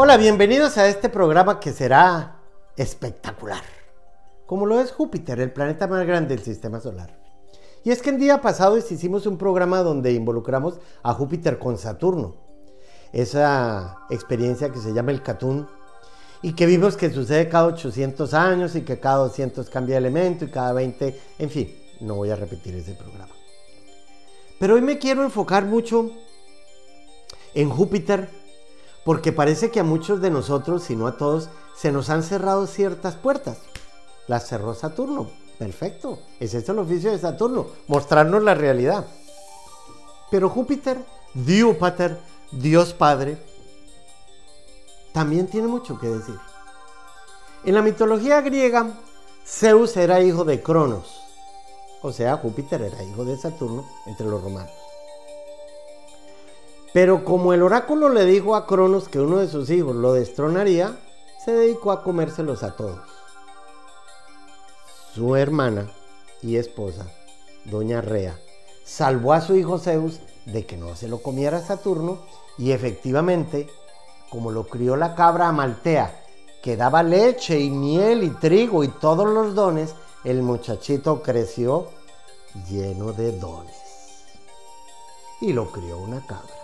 Hola, bienvenidos a este programa que será espectacular, como lo es Júpiter, el planeta más grande del sistema solar. Y es que el día pasado hicimos un programa donde involucramos a Júpiter con Saturno, esa experiencia que se llama el Catún, y que vimos que sucede cada 800 años y que cada 200 cambia de elemento y cada 20, en fin, no voy a repetir ese programa. Pero hoy me quiero enfocar mucho en Júpiter porque parece que a muchos de nosotros, si no a todos, se nos han cerrado ciertas puertas. Las cerró Saturno. Perfecto. Ese es el oficio de Saturno, mostrarnos la realidad. Pero Júpiter, Diúpater, Dios Padre, también tiene mucho que decir. En la mitología griega, Zeus era hijo de Cronos, o sea, Júpiter era hijo de Saturno entre los romanos. Pero como el oráculo le dijo a Cronos que uno de sus hijos lo destronaría, se dedicó a comérselos a todos. Su hermana y esposa, doña Rea, salvó a su hijo Zeus de que no se lo comiera Saturno y efectivamente, como lo crió la cabra Amaltea, que daba leche y miel y trigo y todos los dones, el muchachito creció lleno de dones. Y lo crió una cabra.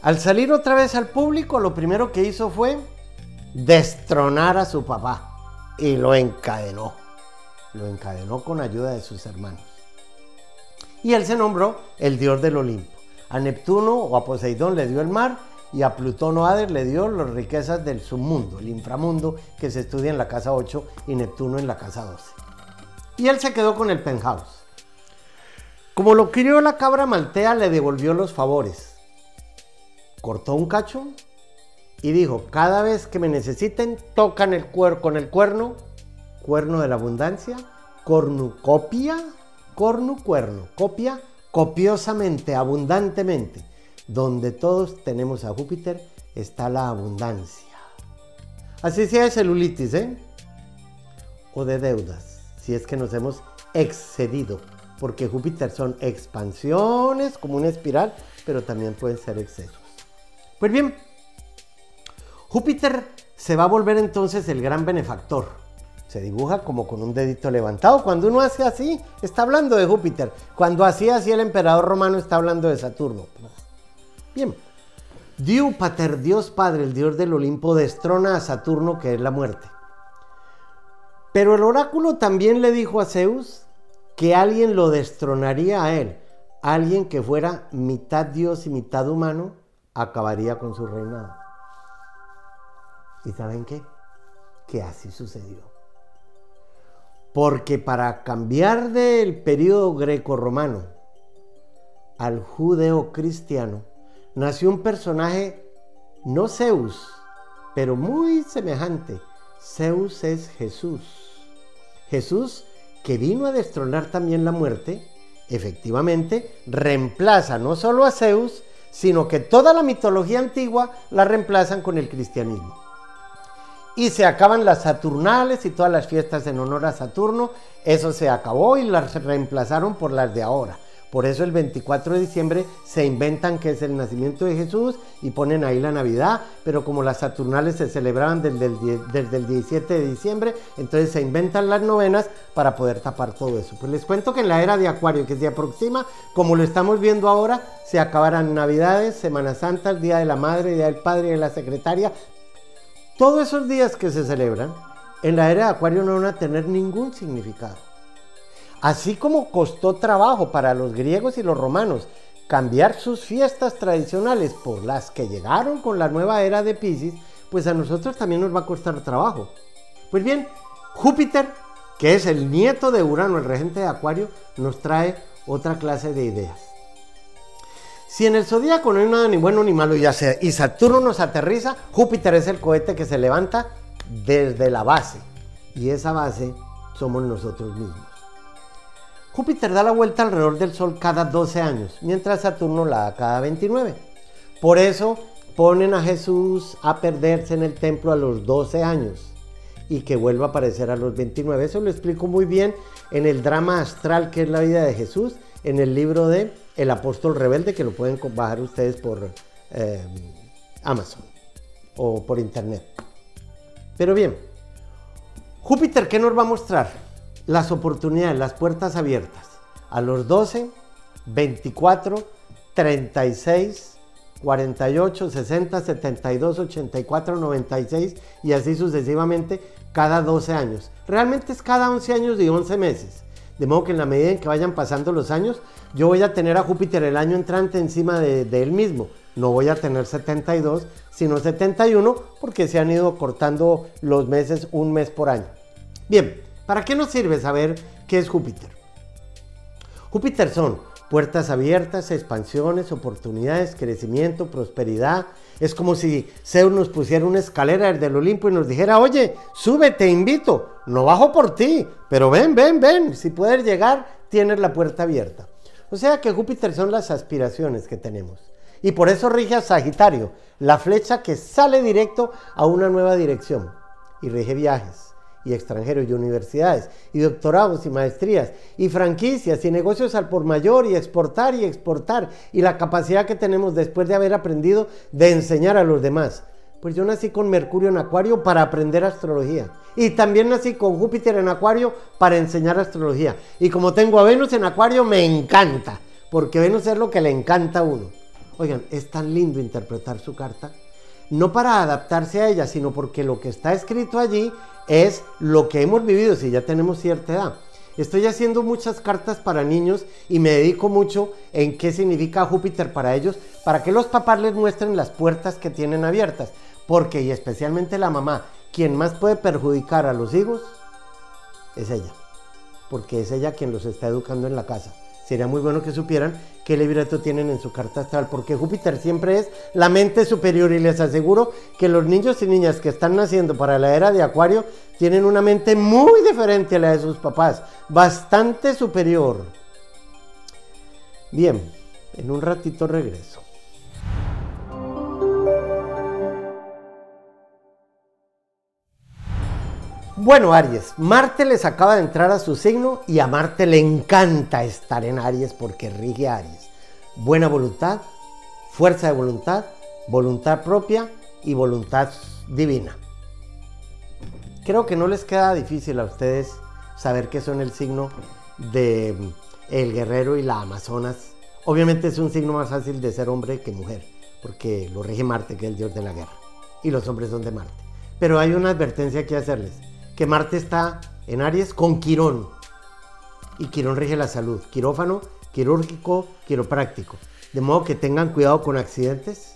Al salir otra vez al público, lo primero que hizo fue destronar a su papá y lo encadenó. Lo encadenó con ayuda de sus hermanos. Y él se nombró el dios del Olimpo. A Neptuno o a Poseidón le dio el mar y a Plutón o Hades le dio las riquezas del submundo, el inframundo que se estudia en la casa 8 y Neptuno en la casa 12. Y él se quedó con el penthouse. Como lo crió la cabra maltea, le devolvió los favores cortó un cacho y dijo, cada vez que me necesiten, tocan el cuerno con el cuerno, cuerno de la abundancia, cornucopia, cornu cuerno, copia copiosamente, abundantemente. Donde todos tenemos a Júpiter está la abundancia. Así sea de celulitis, ¿eh? O de deudas, si es que nos hemos excedido. Porque Júpiter son expansiones como una espiral, pero también pueden ser excesos. Pues bien, Júpiter se va a volver entonces el gran benefactor. Se dibuja como con un dedito levantado. Cuando uno hace así, está hablando de Júpiter. Cuando hacía así el emperador romano, está hablando de Saturno. Bien. Diúpater, Dios Padre, el Dios del Olimpo, destrona a Saturno, que es la muerte. Pero el oráculo también le dijo a Zeus que alguien lo destronaría a él. Alguien que fuera mitad Dios y mitad humano acabaría con su reinado. ¿Y saben qué? Que así sucedió. Porque para cambiar del periodo greco-romano al judeo-cristiano, nació un personaje, no Zeus, pero muy semejante. Zeus es Jesús. Jesús, que vino a destronar también la muerte, efectivamente reemplaza no solo a Zeus, sino que toda la mitología antigua la reemplazan con el cristianismo. Y se acaban las Saturnales y todas las fiestas en honor a Saturno, eso se acabó y las reemplazaron por las de ahora. Por eso el 24 de diciembre se inventan que es el nacimiento de Jesús y ponen ahí la Navidad, pero como las Saturnales se celebraban desde el, 17 de diciembre, entonces se inventan las novenas para poder tapar todo eso. Pues les cuento que en la era de Acuario que se aproxima, como lo estamos viendo ahora, se acabarán Navidades, Semana Santa, Día de la Madre, Día del Padre de la Secretaria. Todos esos días que se celebran, en la era de Acuario no van a tener ningún significado. Así como costó trabajo para los griegos y los romanos cambiar sus fiestas tradicionales por las que llegaron con la nueva era de Pisces, pues a nosotros también nos va a costar trabajo. Pues bien, Júpiter, que es el nieto de Urano, el regente de Acuario, nos trae otra clase de ideas. Si en el zodíaco no hay nada ni bueno ni malo, y Saturno nos aterriza, Júpiter es el cohete que se levanta desde la base. Y esa base somos nosotros mismos. Júpiter da la vuelta alrededor del Sol cada 12 años, mientras Saturno la da cada 29. Por eso ponen a Jesús a perderse en el templo a los 12 años y que vuelva a aparecer a los 29. Eso lo explico muy bien en el drama astral que es la vida de Jesús, en el libro de El apóstol rebelde, que lo pueden bajar ustedes por eh, Amazon. o por internet. Pero bien, Júpiter, ¿qué nos va a mostrar? Las oportunidades, las puertas abiertas. A los 12, 24, 36, 48, 60, 72, 84, 96 y así sucesivamente cada 12 años. Realmente es cada 11 años y 11 meses. De modo que en la medida en que vayan pasando los años, yo voy a tener a Júpiter el año entrante encima de, de él mismo. No voy a tener 72, sino 71, porque se han ido cortando los meses un mes por año. Bien, ¿para qué nos sirve saber qué es Júpiter? Júpiter son puertas abiertas, expansiones, oportunidades, crecimiento, prosperidad. Es como si Zeus nos pusiera una escalera desde el Olimpo y nos dijera, oye, sube, te invito, no bajo por ti, pero ven, ven, ven, si puedes llegar, tienes la puerta abierta. O sea que Júpiter son las aspiraciones que tenemos. Y por eso rige a Sagitario, la flecha que sale directo a una nueva dirección. Y rige viajes y extranjeros y universidades y doctorados y maestrías y franquicias y negocios al por mayor y exportar y exportar y la capacidad que tenemos después de haber aprendido de enseñar a los demás. Pues yo nací con Mercurio en Acuario para aprender astrología. Y también nací con Júpiter en Acuario para enseñar astrología. Y como tengo a Venus en Acuario, me encanta. Porque Venus es lo que le encanta a uno. Oigan, es tan lindo interpretar su carta. No para adaptarse a ella, sino porque lo que está escrito allí es lo que hemos vivido si ya tenemos cierta edad. Estoy haciendo muchas cartas para niños y me dedico mucho en qué significa Júpiter para ellos, para que los papás les muestren las puertas que tienen abiertas. Porque, y especialmente la mamá, quien más puede perjudicar a los hijos es ella. Porque es ella quien los está educando en la casa. Sería muy bueno que supieran qué libreto tienen en su carta astral, porque Júpiter siempre es la mente superior y les aseguro que los niños y niñas que están naciendo para la era de Acuario tienen una mente muy diferente a la de sus papás, bastante superior. Bien, en un ratito regreso. Bueno, Aries, Marte les acaba de entrar a su signo y a Marte le encanta estar en Aries porque rige a Aries. Buena voluntad, fuerza de voluntad, voluntad propia y voluntad divina. Creo que no les queda difícil a ustedes saber qué son el signo de mm, el guerrero y la amazonas. Obviamente es un signo más fácil de ser hombre que mujer, porque lo rige Marte, que es el dios de la guerra, y los hombres son de Marte. Pero hay una advertencia que hacerles que Marte está en Aries con Quirón. Y Quirón rige la salud, quirófano, quirúrgico, quiropráctico. De modo que tengan cuidado con accidentes.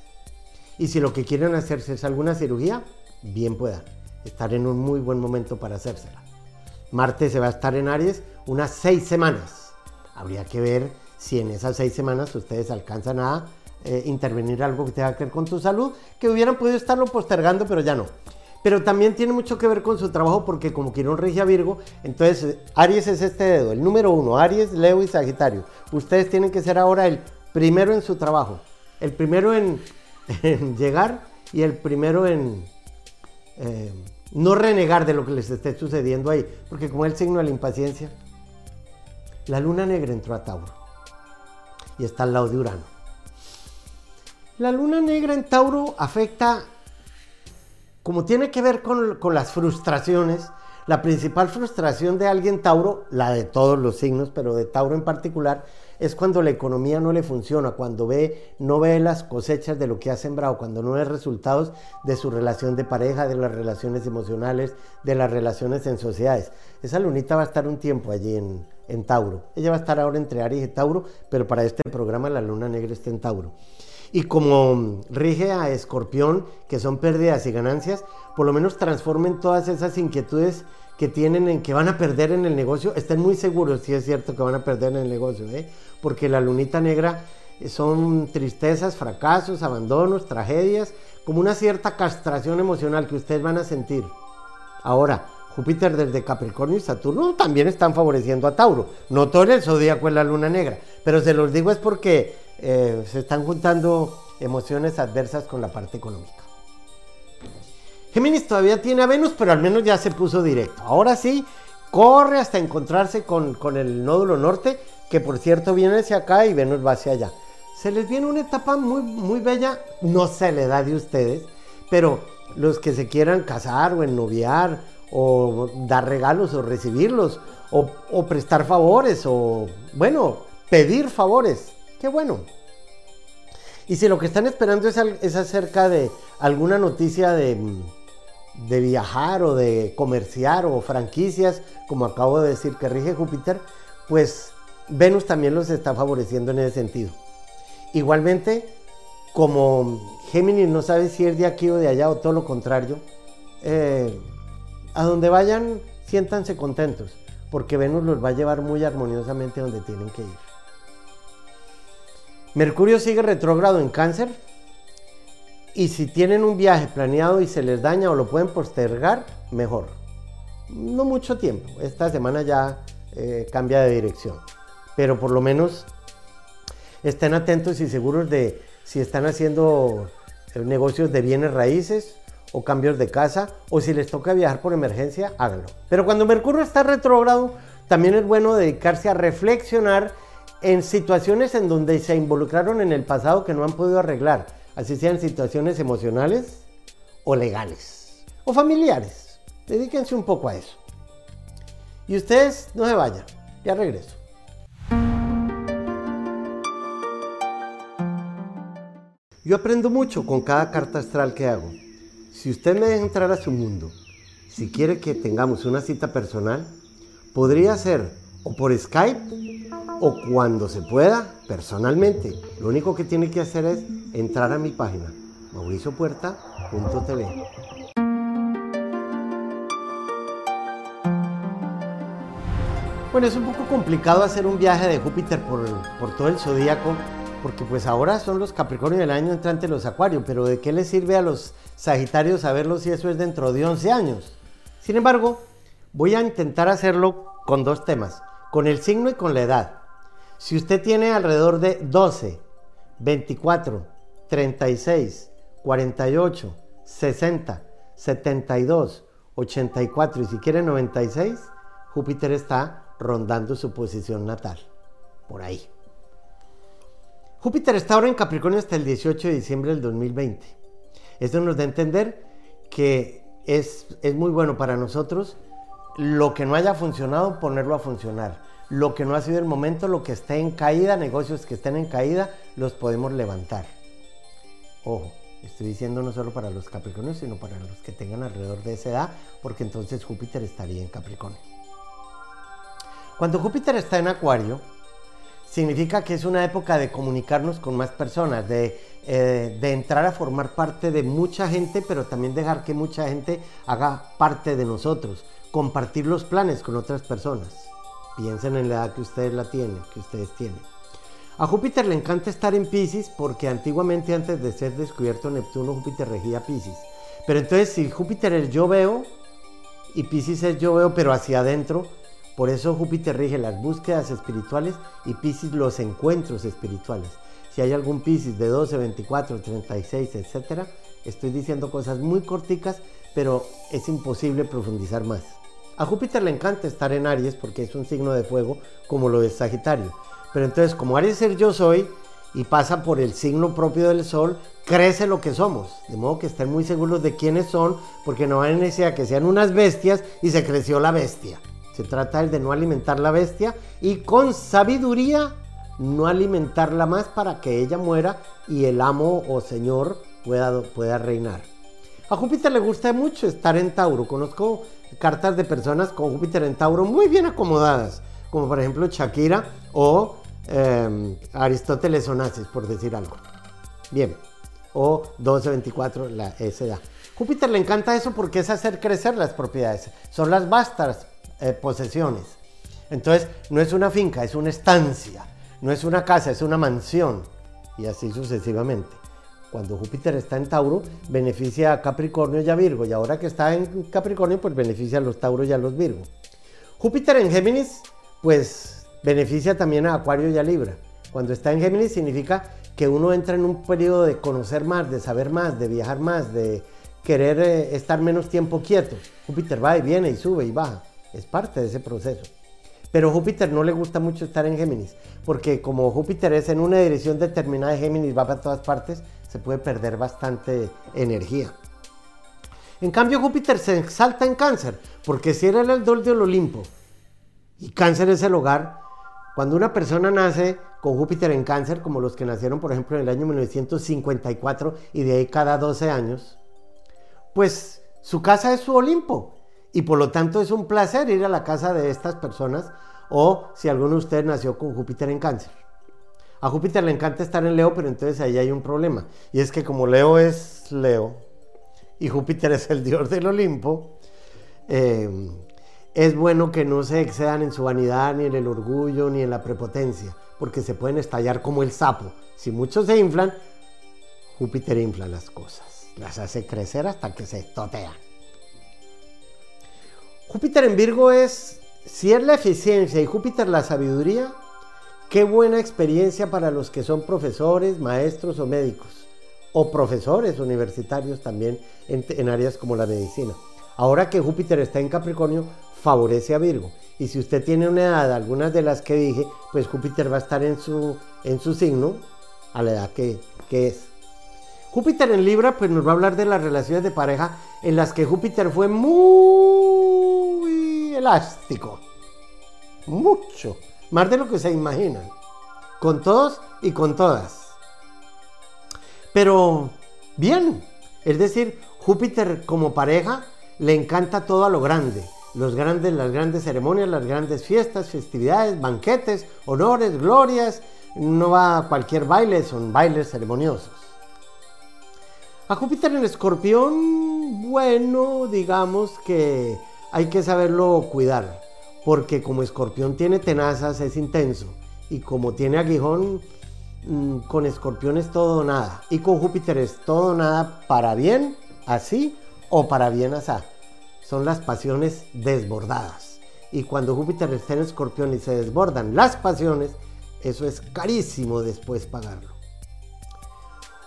Y si lo que quieren hacerse es alguna cirugía, bien puedan. Estar en un muy buen momento para hacérsela. Marte se va a estar en Aries unas seis semanas. Habría que ver si en esas seis semanas ustedes alcanzan a eh, intervenir algo que tenga que ver con tu salud, que hubieran podido estarlo postergando, pero ya no. Pero también tiene mucho que ver con su trabajo porque como Quirón regia Virgo, entonces Aries es este dedo, el número uno, Aries, Leo y Sagitario. Ustedes tienen que ser ahora el primero en su trabajo, el primero en, llegar y el primero en eh, no renegar de lo que les esté sucediendo ahí, porque como el signo de la impaciencia, la luna negra entró a Tauro y está al lado de Urano. La luna negra en Tauro afecta como tiene que ver con, las frustraciones, la principal frustración de alguien Tauro, la de todos los signos, pero de Tauro en particular, es cuando la economía no le funciona, cuando ve, no ve las cosechas de lo que ha sembrado, cuando no ve resultados de su relación de pareja, de las relaciones emocionales, de las relaciones en sociedades. Esa lunita va a estar un tiempo allí en, en Tauro. Ella va a estar ahora entre Aries y Tauro, pero para este programa la luna negra está en Tauro. Y como rige a Escorpión, que son pérdidas y ganancias, por lo menos transformen todas esas inquietudes que tienen en que van a perder en el negocio, estén muy seguros si es cierto que van a perder en el negocio, ¿eh? porque la lunita negra son tristezas, fracasos, abandonos, tragedias, como una cierta castración emocional que ustedes van a sentir. Ahora, Júpiter desde Capricornio y Saturno también están favoreciendo a Tauro. No todo el zodíaco es la luna negra, pero se los digo es porque eh, se están juntando emociones adversas con la parte económica. Géminis todavía tiene a Venus, pero al menos ya se puso directo. Ahora sí, corre hasta encontrarse con, con el nódulo norte, que por cierto viene hacia acá y Venus va hacia allá. Se les viene una etapa muy, muy bella, no se le da de ustedes, pero los que se quieran casar o ennoviar o dar regalos o recibirlos o, prestar favores o, bueno, pedir favores. Qué bueno. Y si lo que están esperando es, acerca de alguna noticia de, de viajar o de comerciar o franquicias, como acabo de decir que rige Júpiter, pues Venus también los está favoreciendo en ese sentido. Igualmente, como Géminis no sabe si es de aquí o de allá o todo lo contrario, eh, a donde vayan, siéntanse contentos, porque Venus los va a llevar muy armoniosamente donde tienen que ir. Mercurio sigue retrógrado en cáncer y si tienen un viaje planeado y se les daña o lo pueden postergar, mejor. No mucho tiempo, esta semana ya eh, cambia de dirección, pero por lo menos estén atentos y seguros de si están haciendo eh, negocios de bienes raíces o cambios de casa o si les toca viajar por emergencia, háganlo. Pero cuando Mercurio está retrógrado, también es bueno dedicarse a reflexionar en situaciones en donde se involucraron en el pasado que no han podido arreglar, así sean situaciones emocionales o legales o familiares. Dedíquense un poco a eso. Y ustedes no se vayan, ya regreso. Yo aprendo mucho con cada carta astral que hago. Si usted me deja entrar a su mundo, si quiere que tengamos una cita personal, podría ser o por Skype o cuando se pueda personalmente. Lo único que tiene que hacer es entrar a mi página mauriciopuerta.tv. Bueno, es un poco complicado hacer un viaje de Júpiter por, todo el zodíaco porque pues ahora son los Capricornio del año entrante los Acuarios, pero ¿de qué les sirve a los Sagitarios saberlo si eso es dentro de 11 años? Sin embargo, voy a intentar hacerlo con dos temas, con el signo y con la edad. Si usted tiene alrededor de 12, 24, 36, 48, 60, 72, 84 y si quiere 96, Júpiter está rondando su posición natal. Por ahí. Júpiter está ahora en Capricornio hasta el 18 de diciembre del 2020. Esto nos da a entender que es, es muy bueno para nosotros lo que no haya funcionado, ponerlo a funcionar. Lo que no ha sido el momento, lo que esté en caída, negocios que estén en caída, los podemos levantar. Ojo, estoy diciendo no solo para los Capricornios, sino para los que tengan alrededor de esa edad, porque entonces Júpiter estaría en Capricornio. Cuando Júpiter está en Acuario, significa que es una época de comunicarnos con más personas, de, eh, de, entrar a formar parte de mucha gente, pero también dejar que mucha gente haga parte de nosotros, compartir los planes con otras personas. Piensen en la edad que ustedes la tienen, que ustedes tienen. A Júpiter le encanta estar en Pisces porque antiguamente antes de ser descubierto Neptuno, Júpiter regía Pisces. Pero entonces si Júpiter es yo veo y Pisces es yo veo, pero hacia adentro, por eso Júpiter rige las búsquedas espirituales y Pisces los encuentros espirituales. Si hay algún Pisces de 12, 24, 36, etc., estoy diciendo cosas muy corticas, pero es imposible profundizar más. A Júpiter le encanta estar en Aries porque es un signo de fuego como lo es Sagitario. Pero entonces, como Aries es yo soy y pasa por el signo propio del Sol, crece lo que somos. De modo que estén muy seguros de quiénes son, porque no hay necesidad que sean unas bestias y se creció la bestia. Se trata de no alimentar la bestia y con sabiduría no alimentarla más para que ella muera y el amo o señor pueda, pueda reinar. A Júpiter le gusta mucho estar en Tauro. Conozco cartas de personas con Júpiter en Tauro muy bien acomodadas, como por ejemplo Shakira o em, Aristóteles Onassis, por decir algo. Bien, o 1224, la edad. Júpiter le encanta eso porque es hacer crecer las propiedades. Son las vastas eh, posesiones. Entonces, no es una finca, es una estancia, no es una casa, es una mansión, y así sucesivamente. Cuando Júpiter está en Tauro, beneficia a Capricornio y a Virgo, y ahora que está en Capricornio, pues beneficia a los Tauros y a los Virgo. Júpiter en Géminis, pues beneficia también a Acuario y a Libra. Cuando está en Géminis significa que uno entra en un periodo de conocer más, de saber más, de viajar más, de querer eh, estar menos tiempo quieto. Júpiter va y viene y sube y baja es parte de ese proceso. Pero Júpiter no le gusta mucho estar en Géminis, porque como Júpiter es en una dirección determinada de Géminis, va para todas partes, se puede perder bastante energía. En cambio, Júpiter se exalta en cáncer, porque si era el dol del Olimpo y cáncer es el hogar, cuando una persona nace con Júpiter en cáncer, como los que nacieron, por ejemplo, en el año 1954 y de ahí cada 12 años, pues su casa es su Olimpo y por lo tanto es un placer ir a la casa de estas personas o si alguno de ustedes nació con Júpiter en cáncer. A Júpiter le encanta estar en Leo, pero entonces ahí hay un problema. Y es que como Leo es Leo y Júpiter es el dios del Olimpo, eh, es bueno que no se excedan en su vanidad, ni en el orgullo, ni en la prepotencia, porque se pueden estallar como el sapo. Si muchos se inflan, Júpiter infla las cosas, las hace crecer hasta que se estotean. Júpiter en Virgo es, si es la eficiencia y Júpiter la sabiduría, qué buena experiencia para los que son profesores, maestros o médicos, o profesores universitarios también en, áreas como la medicina. Ahora que Júpiter está en Capricornio, favorece a Virgo. Y si usted tiene una edad, algunas de las que dije, pues Júpiter va a estar en su, en su signo a la edad que, que es. Júpiter en Libra, pues nos va a hablar de las relaciones de pareja en las que Júpiter fue muy elástico. Mucho. Más de lo que se imaginan. Con todos y con todas. Pero bien. Es decir, Júpiter como pareja le encanta todo a lo grande los grandes, las grandes ceremonias, las grandes fiestas, festividades, banquetes, honores, glorias. No va a cualquier baile, son bailes ceremoniosos. A Júpiter en escorpión, bueno, digamos que hay que saberlo cuidar, porque como escorpión tiene tenazas, es intenso, y como tiene aguijón, mm, con escorpión es todo nada, y con Júpiter es todo nada para bien, así, o para bien así son las pasiones desbordadas. Y cuando Júpiter está en escorpión y se desbordan las pasiones, eso es carísimo después pagarlo.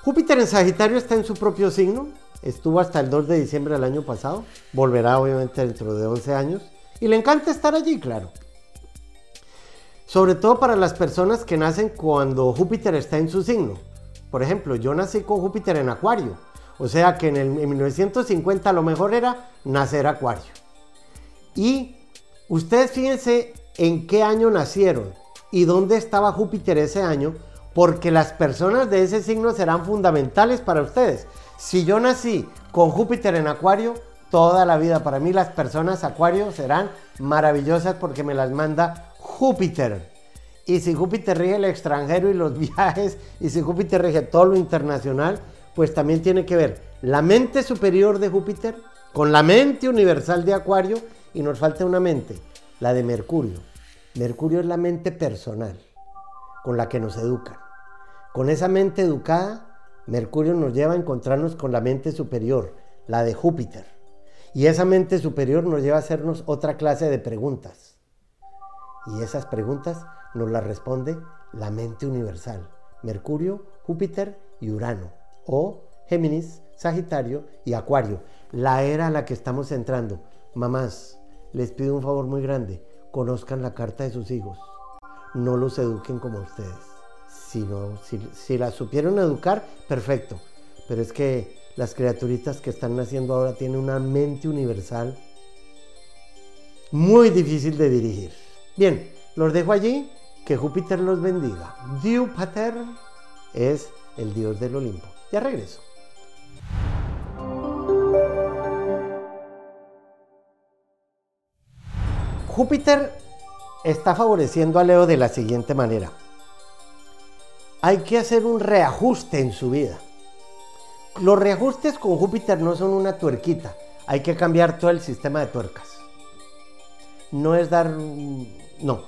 Júpiter en Sagitario está en su propio signo, estuvo hasta el 2 de diciembre del año pasado, volverá obviamente dentro de 11 años, y le encanta estar allí, claro. Sobre todo para las personas que nacen cuando Júpiter está en su signo. Por ejemplo, yo nací con Júpiter en Acuario, o sea que en, el, 1950 lo mejor era nacer acuario. Y ustedes fíjense en qué año nacieron y dónde estaba Júpiter ese año, porque las personas de ese signo serán fundamentales para ustedes. Si yo nací con Júpiter en acuario, toda la vida para mí las personas acuario serán maravillosas porque me las manda Júpiter. Y si Júpiter rige el extranjero y los viajes, y si Júpiter rige todo lo internacional, pues también tiene que ver la mente superior de Júpiter con la mente universal de Acuario y nos falta una mente, la de Mercurio. Mercurio es la mente personal con la que nos educan. Con esa mente educada, Mercurio nos lleva a encontrarnos con la mente superior, la de Júpiter. Y esa mente superior nos lleva a hacernos otra clase de preguntas. Y esas preguntas nos las responde la mente universal, Mercurio, Júpiter y Urano o Géminis, Sagitario y Acuario, la era a la que estamos entrando. Mamás, les pido un favor muy grande, conozcan la carta de sus hijos, no los eduquen como ustedes. Si, no, si, si la supieron educar, perfecto, pero es que las criaturitas que están naciendo ahora tienen una mente universal muy difícil de dirigir. Bien, los dejo allí, que Júpiter los bendiga. Pater es el dios del Olimpo. Ya regreso. Júpiter está favoreciendo a Leo de la siguiente manera. Hay que hacer un reajuste en su vida. Los reajustes con Júpiter no son una tuerquita, hay que cambiar todo el sistema de tuercas. No es dar, no,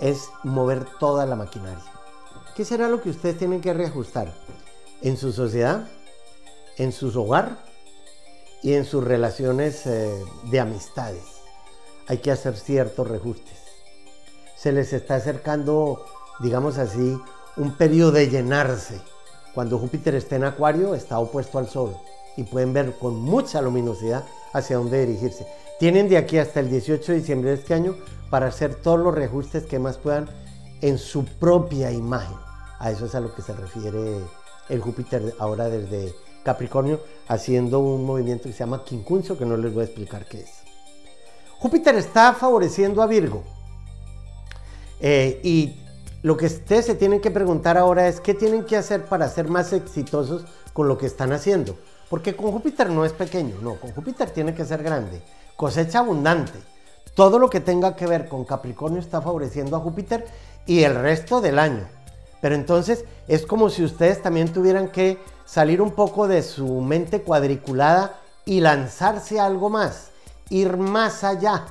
es mover toda la maquinaria. ¿Qué será lo que ustedes tienen que reajustar? en su sociedad, en su hogar y en sus relaciones eh, de amistades. Hay que hacer ciertos reajustes. Se les está acercando, digamos así, un periodo de llenarse. Cuando Júpiter está en Acuario, está opuesto al Sol y pueden ver con mucha luminosidad hacia dónde dirigirse. Tienen de aquí hasta el 18 de diciembre de este año para hacer todos los reajustes que más puedan en su propia imagen. A eso es a lo que se refiere el Júpiter ahora desde Capricornio haciendo un movimiento que se llama quincuncio, que no les voy a explicar qué es. Júpiter está favoreciendo a Virgo. Eh, y lo que ustedes se tienen que preguntar ahora es qué tienen que hacer para ser más exitosos con lo que están haciendo. Porque con Júpiter no es pequeño, no, con Júpiter tiene que ser grande. Cosecha abundante. Todo lo que tenga que ver con Capricornio está favoreciendo a Júpiter y el resto del año. Pero entonces es como si ustedes también tuvieran que salir un poco de su mente cuadriculada y lanzarse a algo más, ir más allá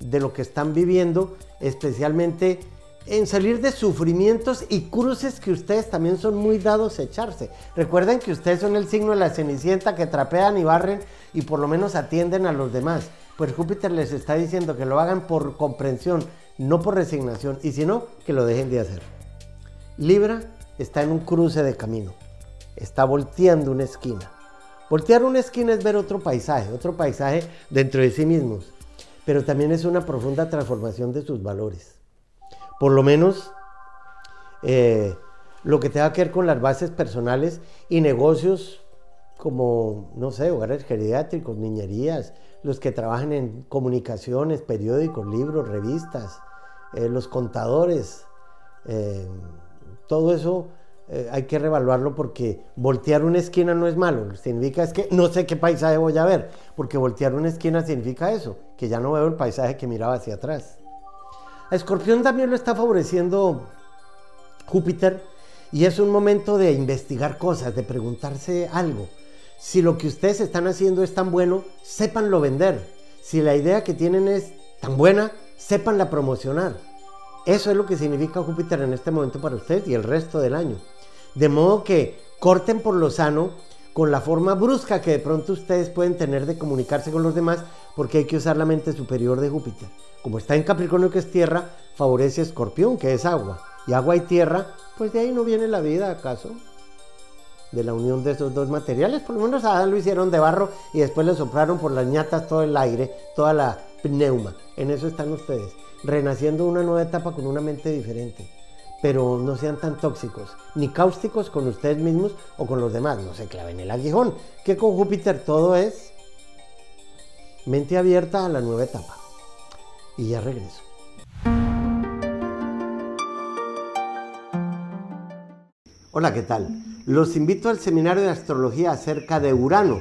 de lo que están viviendo, especialmente en salir de sufrimientos y cruces que ustedes también son muy dados a echarse. Recuerden que ustedes son el signo de la cenicienta que trapean y barren y por lo menos atienden a los demás. Pues Júpiter les está diciendo que lo hagan por comprensión, no por resignación, y si no, que lo dejen de hacer. Libra está en un cruce de camino, está volteando una esquina. Voltear una esquina es ver otro paisaje, otro paisaje dentro de sí mismos, pero también es una profunda transformación de sus valores. Por lo menos eh, lo que tenga que ver con las bases personales y negocios como, no sé, hogares geriátricos, niñerías, los que trabajan en comunicaciones, periódicos, libros, revistas, eh, los contadores, eh, todo eso hay que revaluarlo porque voltear una esquina no es malo, significa es que no sé qué paisaje voy a ver, porque voltear una esquina significa eso, que ya no veo el paisaje que miraba hacia atrás. A Escorpión también lo está favoreciendo Júpiter y es un momento de investigar cosas, de preguntarse algo. Si lo que ustedes están haciendo es tan bueno, sépanlo vender. Si la idea que tienen es tan buena, sépanla promocionar. Eso es lo que significa Júpiter en este momento para ustedes y el resto del año. De modo que corten por lo sano con la forma brusca que de pronto ustedes pueden tener de comunicarse con los demás, porque hay que usar la mente superior de Júpiter. Como está en Capricornio, que es tierra, favorece a Escorpión, que es agua. Y agua y tierra, pues de ahí no viene la vida, ¿acaso? de la unión de esos dos materiales. Por lo menos a lo hicieron de barro y después le soplaron por las ñatas todo el aire, toda la pneuma. En eso están ustedes, renaciendo una nueva etapa con una mente diferente. Pero no sean tan tóxicos, ni cáusticos con ustedes mismos o con los demás. No se claven el aguijón, que con Júpiter todo es mente abierta a la nueva etapa. Y ya regreso. Hola, ¿qué tal? Los invito al seminario de astrología acerca de Urano,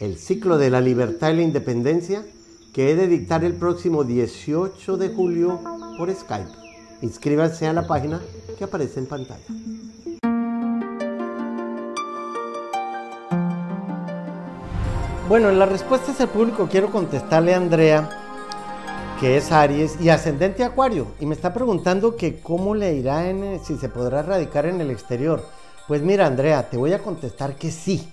el ciclo de la libertad y la independencia, que he de dictar el próximo 18 de julio por Skype. Inscríbanse a la página que aparece en pantalla. Bueno, en las respuestas del público quiero contestarle a Andrea, que es Aries y ascendente Acuario, y me está preguntando que cómo le irá en, si se podrá radicar en el exterior. Pues mira, Andrea, te voy a contestar que sí.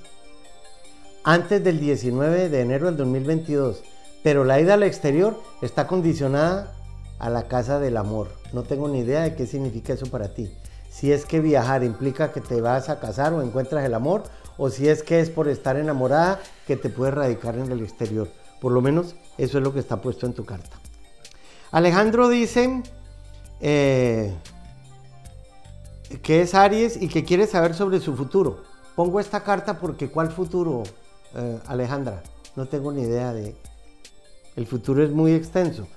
Antes del 19 de enero del 2022. Pero la ida al exterior está condicionada a la casa del amor. No tengo ni idea de qué significa eso para ti. Si es que viajar implica que te vas a casar o encuentras el amor, o si es que es por estar enamorada que te puedes radicar en el exterior. Por lo menos eso es lo que está puesto en tu carta. Alejandro dice, eh, que es Aries y que quiere saber sobre su futuro. Pongo esta carta porque ¿cuál futuro, eh, Alejandra? No tengo ni idea de... El futuro es muy extenso.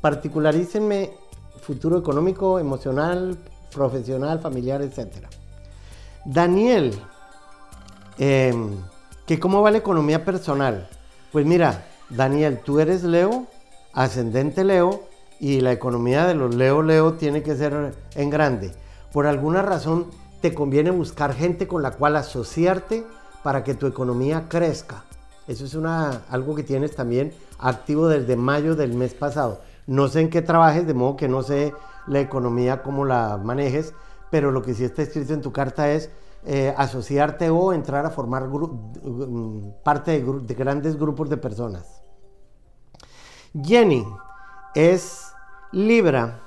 Particularícenme futuro económico, emocional, profesional, familiar, etc. Daniel, em, cómo va la economía personal. Pues mira, Daniel, tú eres Leo, ascendente Leo, y la economía de los Leo Leo tiene que ser en grande por alguna razón te conviene buscar gente con la cual asociarte para que tu economía crezca. Eso es una, algo que tienes también activo desde mayo del mes pasado. No sé en qué trabajes, de modo que no sé la economía, cómo la manejes, pero lo que sí está escrito en tu carta es eh, asociarte o entrar a formar mm, parte de grandes grupos de personas. Jenny es Libra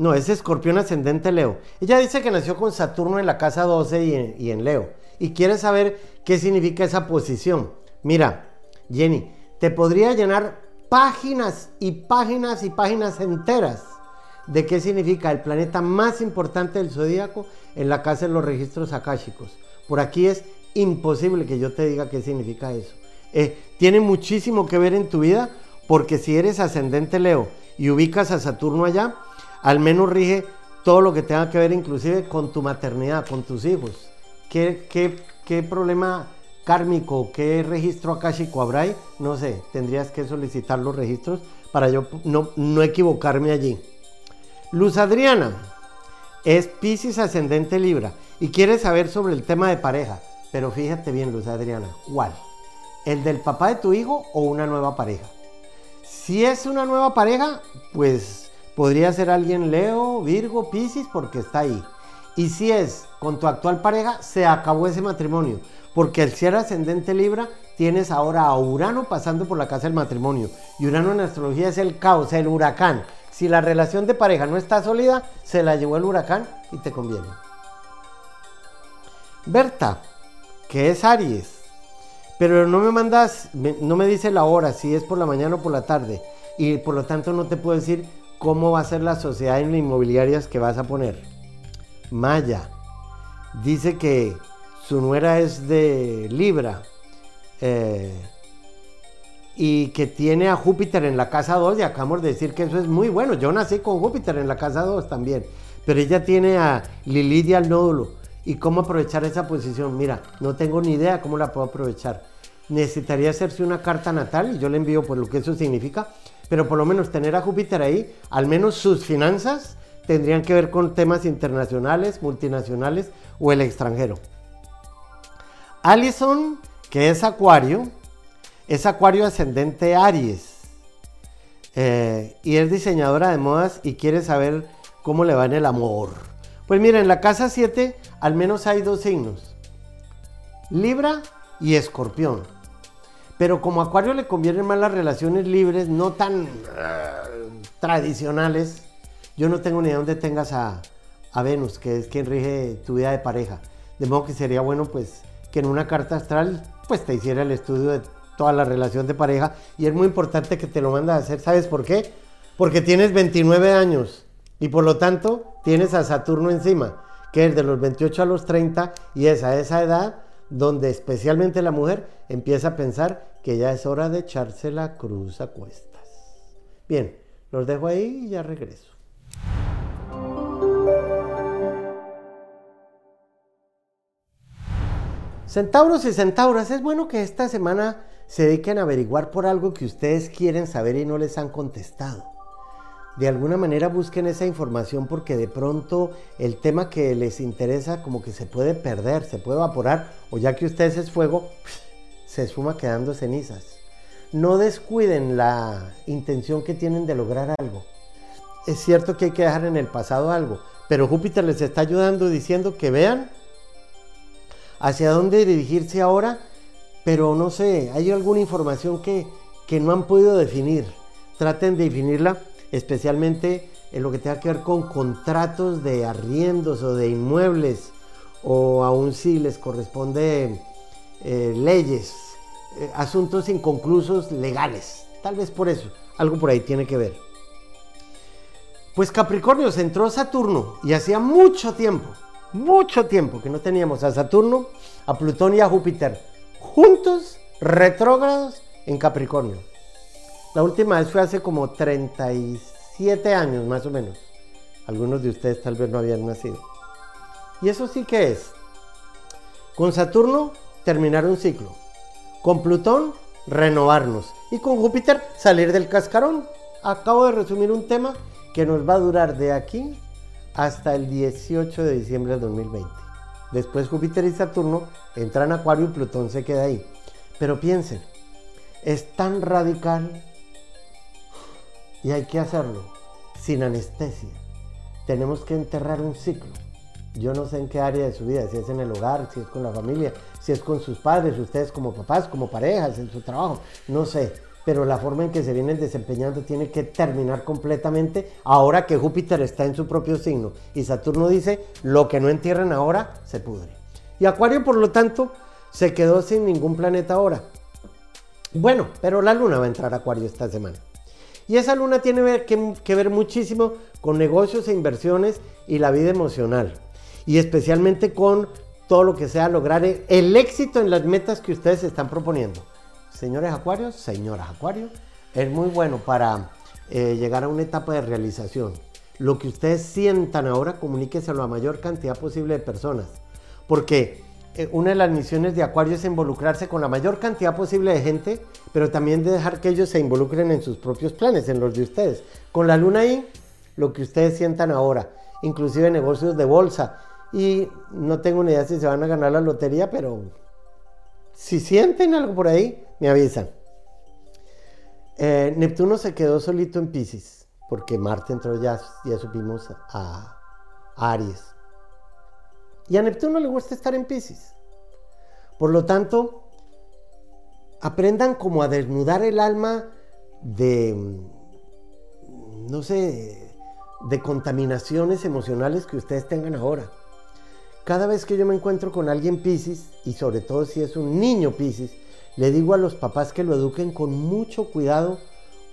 no, es escorpión ascendente Leo. Ella dice que nació con Saturno en la casa 12 y en, Leo. Y quiere saber qué significa esa posición. Mira, Jenny, te podría llenar páginas y páginas y páginas enteras de qué significa el planeta más importante del zodíaco en la casa de los registros akáshicos. Por aquí es imposible que yo te diga qué significa eso. Eh, tiene muchísimo que ver en tu vida porque si eres ascendente Leo y ubicas a Saturno allá, al menos rige todo lo que tenga que ver inclusive con tu maternidad, con tus hijos. ¿Qué, problema kármico, qué registro akáshico habrá ahí? No sé, tendrías que solicitar los registros para yo no, no equivocarme allí. Luz Adriana es Pisces ascendente Libra y quiere saber sobre el tema de pareja. Pero fíjate bien, Luz Adriana, ¿cuál? ¿El del papá de tu hijo o una nueva pareja? Si es una nueva pareja, pues podría ser alguien Leo, Virgo, Pisces, porque está ahí. Y si es con tu actual pareja, se acabó ese matrimonio. Porque el ser ascendente Libra, tienes ahora a Urano pasando por la casa del matrimonio. Y Urano en astrología es el caos, el huracán. Si la relación de pareja no está sólida, se la llevó el huracán y te conviene. Berta, que es Aries, pero no me mandas, no me dice la hora, si es por la mañana o por la tarde, y por lo tanto no te puedo decir cómo va a ser la sociedad en inmobiliarias que vas a poner. Maya, dice que su nuera es de Libra eh, y que tiene a Júpiter en la casa 2 y acabamos de decir que eso es muy bueno. Yo nací con Júpiter en la casa 2 también, pero ella tiene a Lilidia al nódulo. ¿Y cómo aprovechar esa posición? Mira, no tengo ni idea cómo la puedo aprovechar. Necesitaría hacerse una carta natal y yo le envío por lo que eso significa, pero por lo menos tener a Júpiter ahí, al menos sus finanzas tendrían que ver con temas internacionales, multinacionales o el extranjero. Allison, que es Acuario, es Acuario ascendente Aries eh, y es diseñadora de modas y quiere saber cómo le va en el amor. Pues miren, en la casa 7 al menos hay dos signos, Libra y Escorpión. Pero como Acuario le convienen más las relaciones libres, no tan uh, tradicionales, yo no tengo ni idea dónde tengas a, a Venus, que es quien rige tu vida de pareja. De modo que sería bueno pues que en una carta astral pues te hiciera el estudio de toda la relación de pareja y es muy importante que te lo mandes a hacer. ¿Sabes por qué? Porque tienes 29 años y por lo tanto tienes a Saturno encima, que es de los 28 a los 30 y es a esa edad donde especialmente la mujer empieza a pensar que ya es hora de echarse la cruz a cuestas. Bien, los dejo ahí y ya regreso. Centauros y centauras, es bueno que esta semana se dediquen a averiguar por algo que ustedes quieren saber y no les han contestado de alguna manera busquen esa información porque de pronto el tema que les interesa como que se puede perder, se puede evaporar o ya que ustedes es fuego, se suma quedando cenizas. No descuiden la intención que tienen de lograr algo. Es cierto que hay que dejar en el pasado algo, pero Júpiter les está ayudando diciendo que vean hacia dónde dirigirse ahora, pero no sé, hay alguna información que, que no han podido definir. Traten de definirla especialmente en lo que tenga que ver con contratos de arriendos o de inmuebles, o aún si les corresponde eh, leyes, eh, asuntos inconclusos legales. Tal vez por eso, algo por ahí tiene que ver. Pues Capricornio se entró Saturno y hacía mucho tiempo, mucho tiempo que no teníamos a Saturno, a Plutón y a Júpiter juntos, retrógrados en Capricornio. La última vez fue hace como 37 años más o menos. Algunos de ustedes tal vez no habían nacido. Y eso sí que es. Con Saturno terminar un ciclo. Con Plutón renovarnos. Y con Júpiter salir del cascarón. Acabo de resumir un tema que nos va a durar de aquí hasta el 18 de diciembre del 2020. Después Júpiter y Saturno entran a Acuario y Plutón se queda ahí. Pero piensen, es tan radical y hay que hacerlo sin anestesia. Tenemos que enterrar un ciclo. Yo no sé en qué área de su vida, si es en el hogar, si es con la familia, si es con sus padres, ustedes como papás, como parejas, en su trabajo, no sé. Pero la forma en que se vienen desempeñando tiene que terminar completamente ahora que Júpiter está en su propio signo. Y Saturno dice, lo que no entierren ahora se pudre. Y Acuario, por lo tanto, se quedó sin ningún planeta ahora. Bueno, pero la luna va a entrar a Acuario esta semana. Y esa luna tiene que, ver muchísimo con negocios e inversiones y la vida emocional. Y especialmente con todo lo que sea lograr el éxito en las metas que ustedes están proponiendo. Señores Acuarios, señoras Acuarios, es muy bueno para eh, llegar a una etapa de realización. Lo que ustedes sientan ahora, comuníquese a la mayor cantidad posible de personas. Porque eh, una de las misiones de Acuario es involucrarse con la mayor cantidad posible de gente, pero también de dejar que ellos se involucren en sus propios planes, en los de ustedes. Con la luna ahí, lo que ustedes sientan ahora, inclusive negocios de bolsa, y no tengo ni idea si se van a ganar la lotería, pero si sienten algo por ahí, me avisan. Eh, Neptuno se quedó solito en Pisces, porque Marte entró ya, ya supimos, a, Aries. Y a Neptuno le gusta estar en Pisces. Por lo tanto, aprendan como a desnudar el alma de, no sé, de contaminaciones emocionales que ustedes tengan ahora. Cada vez que yo me encuentro con alguien Pisces, y sobre todo si es un niño Pisces, le digo a los papás que lo eduquen con mucho cuidado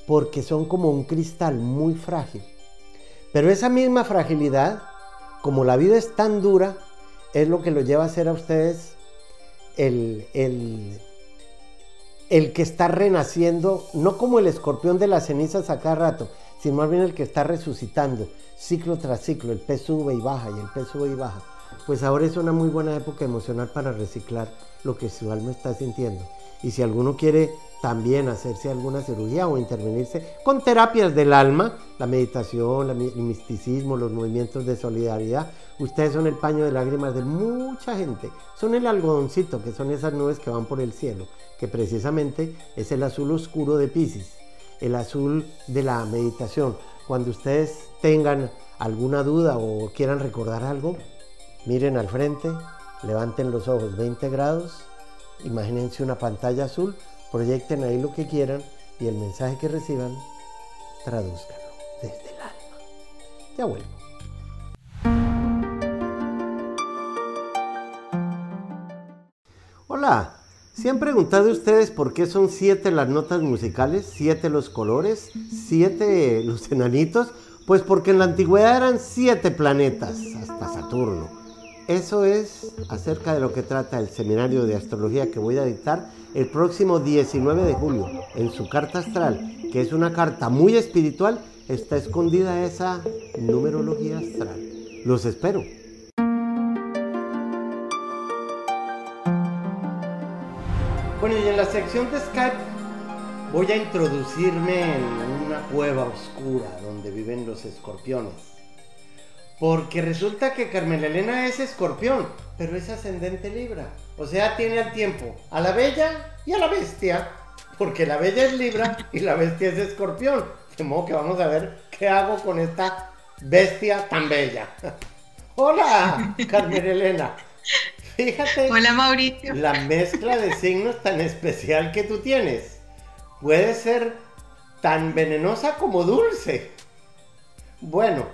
porque son como un cristal muy frágil. Pero esa misma fragilidad, como la vida es tan dura, es lo que lo lleva a ser a ustedes el, el, el que está renaciendo, no como el escorpión de las cenizas a cada rato, sino más bien el que está resucitando, ciclo tras ciclo, el pez sube y baja y el pez sube y baja pues ahora es una muy buena época emocional para reciclar lo que su alma está sintiendo. Y si alguno quiere también hacerse alguna cirugía o intervenirse con terapias del alma, la meditación, el misticismo, los movimientos de solidaridad, ustedes son el paño de lágrimas de mucha gente, son el algodoncito, que son esas nubes que van por el cielo, que precisamente es el azul oscuro de Pisces, el azul de la meditación. Cuando ustedes tengan alguna duda o quieran recordar algo, Miren al frente, levanten los ojos 20 grados, imagínense una pantalla azul, proyecten ahí lo que quieran y el mensaje que reciban, traduzcanlo desde el alma. Ya vuelvo. Hola, ¿se han preguntado ustedes por qué son siete las notas musicales, siete los colores, siete los enanitos? Pues porque en la antigüedad eran siete planetas, hasta Saturno. Eso es acerca de lo que trata el seminario de astrología que voy a dictar el próximo 19 de julio. En su carta astral, que es una carta muy espiritual, está escondida esa numerología astral. Los espero. Bueno, y en la sección de Skype voy a introducirme en una cueva oscura donde viven los escorpiones. Porque resulta que Carmen Elena es escorpión, pero es ascendente Libra. O sea, tiene al tiempo a la bella y a la bestia. Porque la bella es Libra y la bestia es escorpión. De modo que vamos a ver qué hago con esta bestia tan bella. Hola, Carmen Elena. Fíjate. Hola, Mauricio. La mezcla de signos tan especial que tú tienes. Puede ser tan venenosa como dulce. Bueno,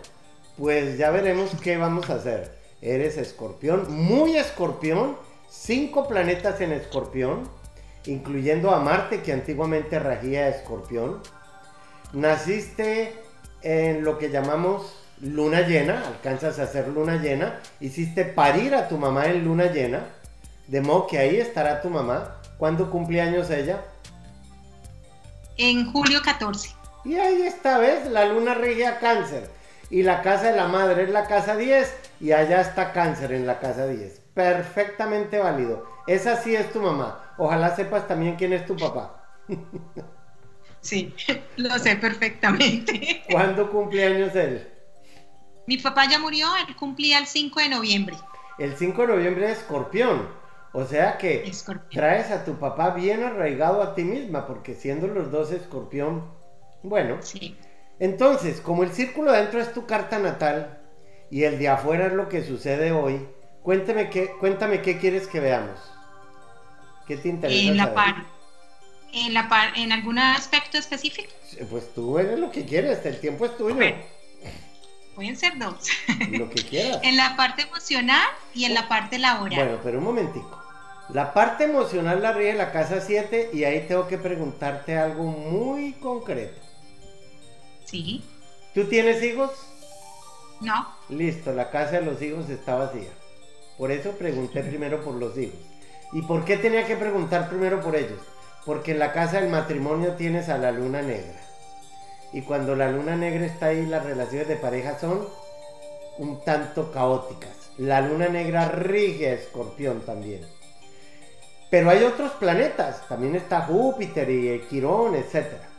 pues ya veremos qué vamos a hacer. Eres escorpión, muy escorpión, cinco planetas en escorpión, incluyendo a Marte que antiguamente regía escorpión. Naciste en lo que llamamos luna llena, alcanzas a ser luna llena, hiciste parir a tu mamá en luna llena, de modo que ahí estará tu mamá. ¿Cuándo cumple años ella? En julio 14. Y ahí esta vez la luna regia cáncer y la casa de la madre es la casa 10 y allá está cáncer en la casa 10. Perfectamente válido. Esa sí es tu mamá. Ojalá sepas también quién es tu papá. Sí, lo sé perfectamente. ¿Cuándo cumple años él? Mi papá ya murió, él cumplía el 5 de noviembre. El 5 de noviembre es escorpión. O sea que traes a tu papá bien arraigado a ti misma, porque siendo los dos escorpión, bueno. Sí. Entonces, como el círculo adentro es tu carta natal y el de afuera es lo que sucede hoy, cuéntame qué, cuéntame qué quieres que veamos. ¿Qué te interesa? En la par, en la par, en algún aspecto específico. Pues tú eres lo que quieres, el tiempo es tuyo. pueden ser dos. Lo que quieras. en la parte emocional y en la parte laboral. Bueno, pero un momentico. La parte emocional la ríe la casa 7 y ahí tengo que preguntarte algo muy concreto. Sí. ¿Tú tienes hijos? No. Listo, la casa de los hijos está vacía. Por eso pregunté primero por los hijos. ¿Y por qué tenía que preguntar primero por ellos? Porque en la casa del matrimonio tienes a la luna negra. Y cuando la luna negra está ahí, las relaciones de pareja son un tanto caóticas. La luna negra rige a Escorpión también. Pero hay otros planetas, también está Júpiter y Quirón, etc.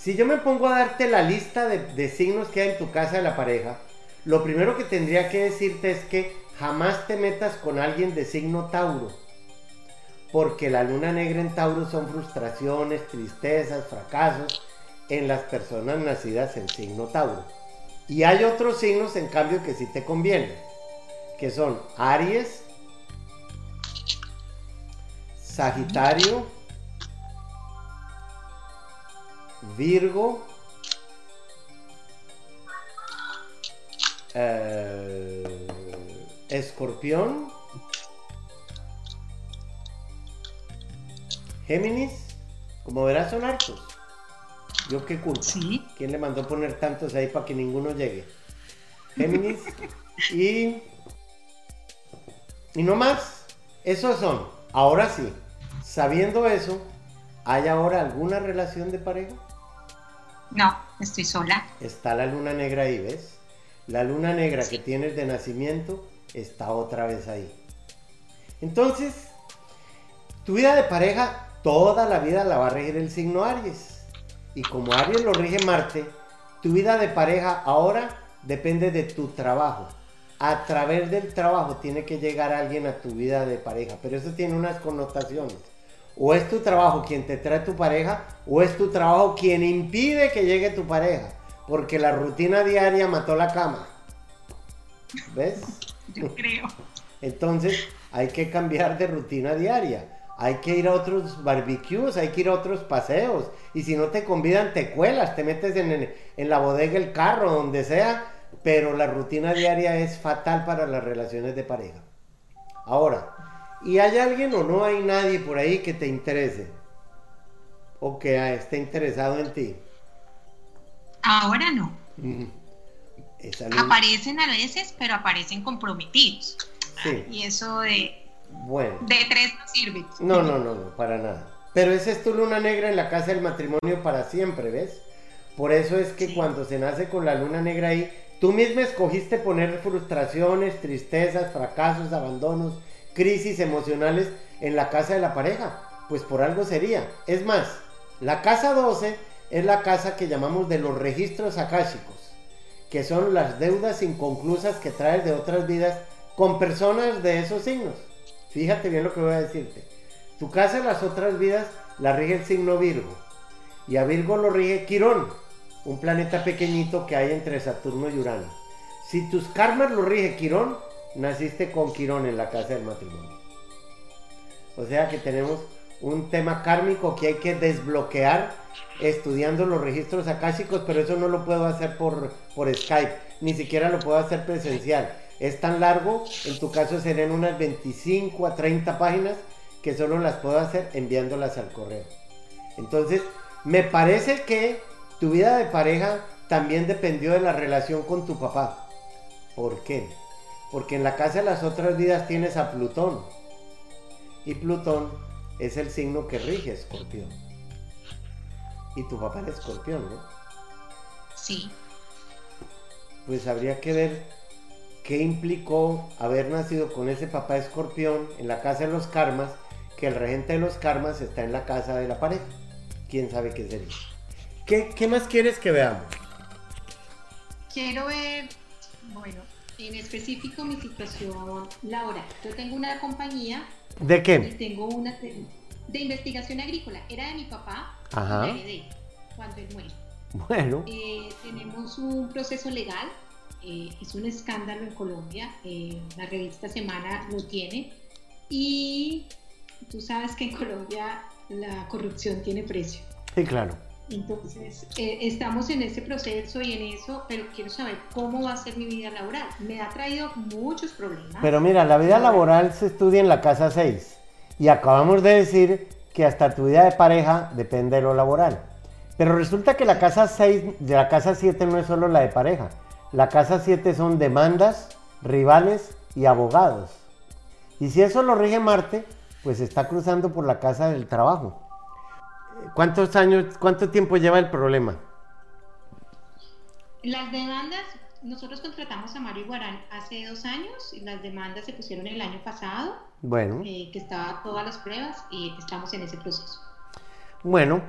Si yo me pongo a darte la lista de, signos que hay en tu casa de la pareja, lo primero que tendría que decirte es que jamás te metas con alguien de signo Tauro. Porque la luna negra en Tauro son frustraciones, tristezas, fracasos en las personas nacidas en signo Tauro. Y hay otros signos, en cambio, que sí te convienen, que son Aries, Sagitario, Virgo, eh, Escorpión, Géminis, como verás son hartos. ¿Yo qué culpa? ¿Quién le mandó poner tantos ahí para que ninguno llegue? Géminis y... Y no más. Esos son. Ahora sí. Sabiendo eso, ¿hay ahora alguna relación de pareja? No, estoy sola. Está la luna negra ahí, ¿ves? La luna negra que tienes de nacimiento está otra vez ahí. Entonces, tu vida de pareja toda la vida la va a regir el signo Aries. Y como Aries lo rige Marte, tu vida de pareja ahora depende de tu trabajo. A través del trabajo tiene que llegar alguien a tu vida de pareja, pero eso tiene unas connotaciones. O es tu trabajo quien te trae tu pareja, o es tu trabajo quien impide que llegue tu pareja, porque la rutina diaria mató la cama. ¿Ves? Yo creo. Entonces hay que cambiar de rutina diaria hay que ir a otros barbecues, hay que ir a otros paseos. Y si no te convidan, te cuelas, te metes en, la bodega el carro, donde sea. Pero la rutina diaria es fatal para las relaciones de pareja. Ahora, ¿y hay alguien o no hay nadie por ahí que te interese? O que esté interesado en ti. Ahora no. Aparecen a veces, pero aparecen comprometidos. Sí. Y eso de bueno. De tres no sirve. No, no, no, no, para nada. Pero esa es tu luna negra en la casa del matrimonio para siempre, ¿ves? Por eso es que cuando se nace con la luna negra ahí, tú misma escogiste poner frustraciones, tristezas, fracasos, abandonos, crisis emocionales en la casa de la pareja. Pues por algo sería. Es más, la casa 12 es la casa que llamamos de los registros akáshicos, que son las deudas inconclusas que traes de otras vidas con personas de esos signos. Fíjate bien lo que voy a decirte. Tu casa en las otras vidas la rige el signo Virgo. Y a Virgo lo rige Quirón, un planeta pequeñito que hay entre Saturno y Urano. Si tus karmas lo rige Quirón, naciste con Quirón en la casa del matrimonio. O sea que tenemos un tema kármico que hay que desbloquear estudiando los registros akáshicos, pero eso no lo puedo hacer por, por Skype, ni siquiera lo puedo hacer presencial es tan largo, en tu caso serían unas 25 a 30 páginas que solo las puedo hacer enviándolas al correo. Entonces, me parece que tu vida de pareja también dependió de la relación con tu papá. ¿Por qué? Porque en la casa de las otras vidas tienes a Plutón. Y Plutón es el signo que rige Escorpión. Y tu papá es Escorpión, ¿no? Sí. Pues habría que ver ¿Qué implicó haber nacido con ese papá escorpión en la casa de los karmas, que el regente de los karmas está en la casa de la pareja? ¿Quién sabe qué sería? ¿Qué, qué más quieres que veamos? Quiero ver, bueno, en específico mi situación laboral. Yo tengo una compañía. ¿De qué? Y tengo una de, investigación agrícola. Era de mi papá. Ajá. La heredé cuando él muere. Bueno. Eh, tenemos un proceso legal eh, es un escándalo en Colombia, eh, la revista Semana lo tiene y tú sabes que en Colombia la corrupción tiene precio. Sí, claro. Entonces, eh, estamos en ese proceso y en eso, pero quiero saber cómo va a ser mi vida laboral. Me ha traído muchos problemas. Pero mira, la vida laboral se estudia en la casa 6 y acabamos de decir que hasta tu vida de pareja depende de lo laboral. Pero resulta que la casa 6, de la casa 7 no es solo la de pareja. La casa 7 son demandas, rivales y abogados. Y si eso lo rige Marte, pues está cruzando por la casa del trabajo. ¿Cuántos años, cuánto tiempo lleva el problema? Las demandas, nosotros contratamos a Mario Guarán hace dos años y las demandas se pusieron el año pasado. Bueno. Eh, que estaba todas las pruebas y estamos en ese proceso. Bueno,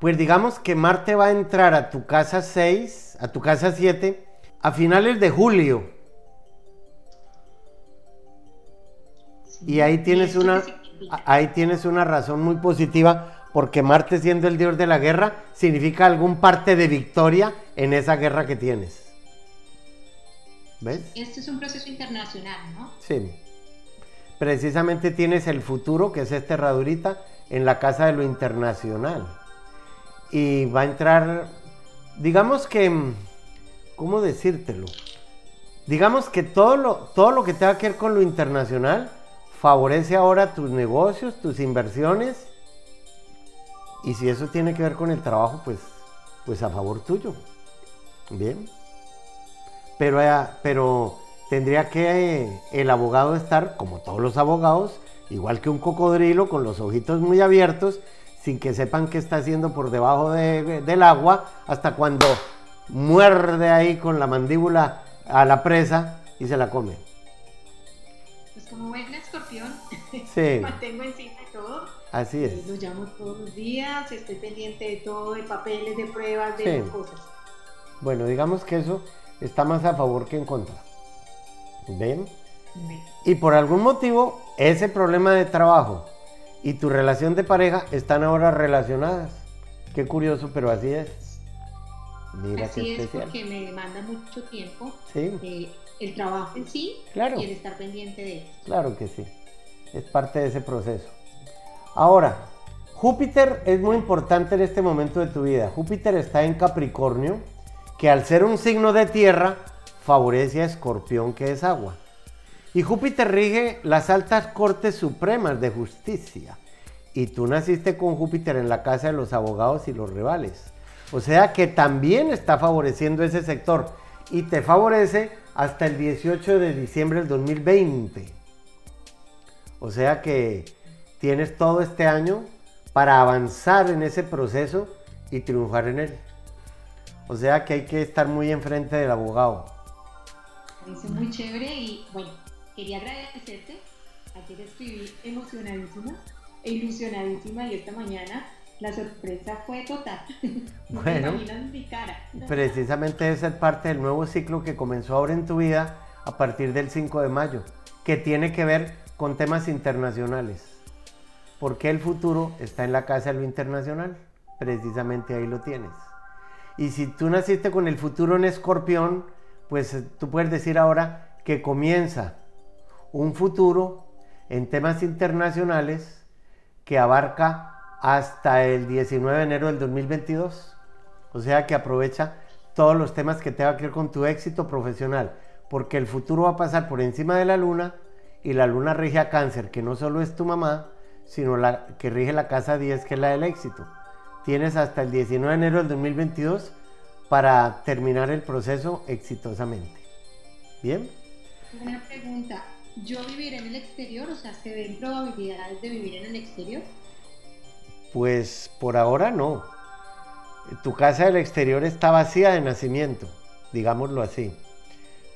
pues digamos que Marte va a entrar a tu casa 6, a tu casa 7, a finales de julio. y ahí tienes una ahí tienes una razón muy positiva porque Marte siendo el dios de la guerra significa algún parte de victoria en esa guerra que tienes. ¿Ves? Este es un proceso internacional, ¿no? Sí. Precisamente tienes el futuro, que es esta herradurita, en la casa de lo internacional. Y va a entrar, digamos que, ¿cómo decírtelo? Digamos que todo lo, todo lo que tenga que ver con lo internacional favorece ahora tus negocios, tus inversiones. Y si eso tiene que ver con el trabajo, pues, pues a favor tuyo. Bien. Pero, eh, pero tendría que eh, el abogado estar, como todos los abogados, igual que un cocodrilo, con los ojitos muy abiertos, sin que sepan qué está haciendo por debajo del agua, hasta cuando muerde ahí con la mandíbula a la presa y se la come como buen escorpión, sí. mantengo encima de todo. Así es. Lo llamo todos los días, estoy pendiente de todo, de papeles, de pruebas, de cosas. Bueno, digamos que eso está más a favor que en contra. ¿Ven? Y por algún motivo, ese problema de trabajo y tu relación de pareja están ahora relacionadas. Qué curioso, pero así es. Mira así qué especial. es porque me demanda mucho tiempo. Sí. Eh, el trabajo en sí y el estar pendiente de esto. Claro que sí, es parte de ese proceso. Ahora, Júpiter es muy importante en este momento de tu vida. Júpiter está en Capricornio, que al ser un signo de tierra, favorece a Escorpión, que es agua. Y Júpiter rige las altas cortes supremas de justicia. Y tú naciste con Júpiter en la casa de los abogados y los rivales. O sea que también está favoreciendo ese sector. Y te favorece hasta el 18 de diciembre del 2020. O sea que tienes todo este año para avanzar en ese proceso y triunfar en él. O sea que hay que estar muy enfrente del abogado. Parece muy chévere y bueno, quería agradecerte. Ayer escribí emocionadísima e ilusionadísima y esta mañana la sorpresa fue total. Bueno, precisamente esa es parte del nuevo ciclo que comenzó ahora en tu vida a partir del 5 de mayo, que tiene que ver con temas internacionales. Porque el futuro está en la casa de lo internacional? Precisamente ahí lo tienes. Y si tú naciste con el futuro en escorpión, pues eh, tú puedes decir ahora que comienza un futuro en temas internacionales que abarca hasta el 19 de enero del 2022. O sea que aprovecha todos los temas que tengan que ver con tu éxito profesional, porque el futuro va a pasar por encima de la luna y la luna rige a cáncer, que no solo es tu mamá, sino la que rige la casa 10, que es la del éxito. Tienes hasta el 19 de enero del 2022 para terminar el proceso exitosamente. ¿Bien? Una pregunta. ¿Yo viviré en el exterior? O sea, ¿se ven probabilidades de vivir en el exterior? Pues por ahora no. Tu casa del exterior está vacía de nacimiento, digámoslo así.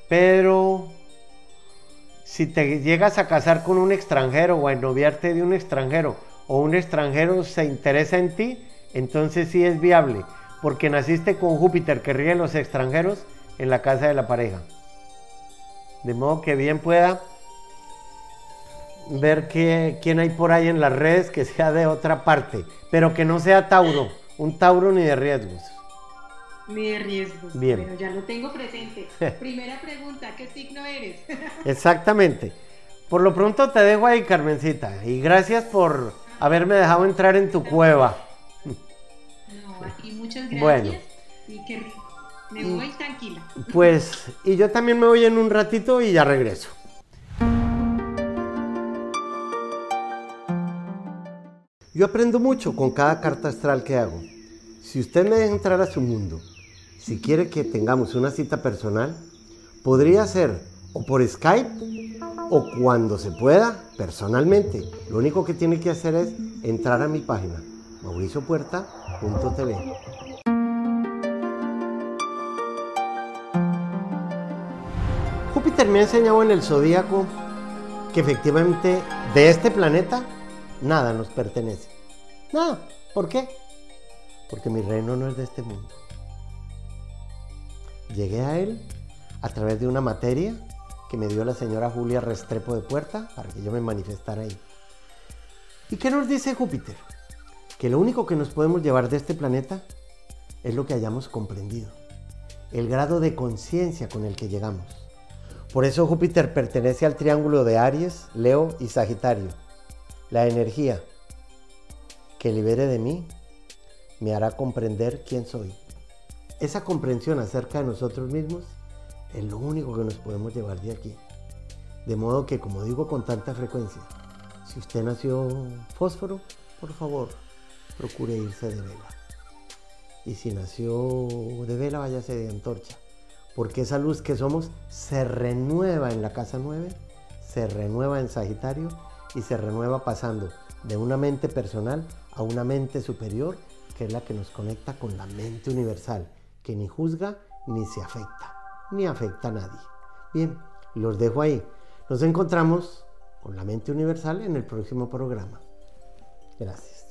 Pero si te llegas a casar con un extranjero o a noviarte de un extranjero o un extranjero se interesa en ti, entonces sí es viable, porque naciste con Júpiter que ríe los extranjeros en la casa de la pareja. De modo que bien pueda ver qué, quién hay por ahí en las redes que sea de otra parte, pero que no sea Tauro, un Tauro ni de riesgos. Ni de riesgos. Bien. Bueno, ya lo tengo presente. Primera pregunta, ¿qué signo eres? Exactamente. Por lo pronto te dejo ahí, Carmencita, y gracias por haberme dejado entrar en tu cueva. No, aquí muchas gracias. Bueno. Y que me voy tranquila. Pues, y yo también me voy en un ratito y ya regreso. Yo aprendo mucho con cada carta astral que hago. Si usted me deja entrar a su mundo, si quiere que tengamos una cita personal, podría ser o por Skype o cuando se pueda, personalmente. Lo único que tiene que hacer es entrar a mi página, mauriciopuerta.tv. Júpiter me ha enseñado en el zodíaco que efectivamente de este planeta nada nos pertenece. Nada. ¿Por qué? Porque mi reino no es de este mundo. Llegué a él a través de una materia que me dio la señora Julia Restrepo de Puerta para que yo me manifestara ahí. ¿Y qué nos dice Júpiter? Que lo único que nos podemos llevar de este planeta es lo que hayamos comprendido, el grado de conciencia con el que llegamos. Por eso Júpiter pertenece al triángulo de Aries, Leo y Sagitario. La energía que libere de mí me hará comprender quién soy. Esa comprensión acerca de nosotros mismos es lo único que nos podemos llevar de aquí. De modo que, como digo con tanta frecuencia, si usted nació fósforo, por favor, procure irse de vela. Y si nació de vela, váyase de antorcha. Porque esa luz que somos se renueva en la casa 9, se renueva en Sagitario y se renueva pasando de una mente personal a una mente superior, que es la que nos conecta con la mente universal, que ni juzga ni se afecta ni afecta a nadie. Bien, los dejo ahí. Nos encontramos con la mente universal en el próximo programa. Gracias.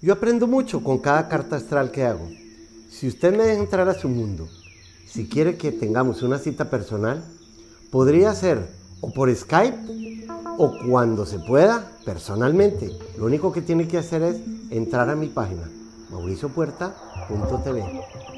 Yo aprendo mucho con cada carta astral que hago. Si usted me deja entrar a su mundo, si quiere que tengamos una cita personal, podría ser o por Skype o cuando se pueda, personalmente. Lo único que tiene que hacer es entrar a mi página, mauriciopuerta.tv.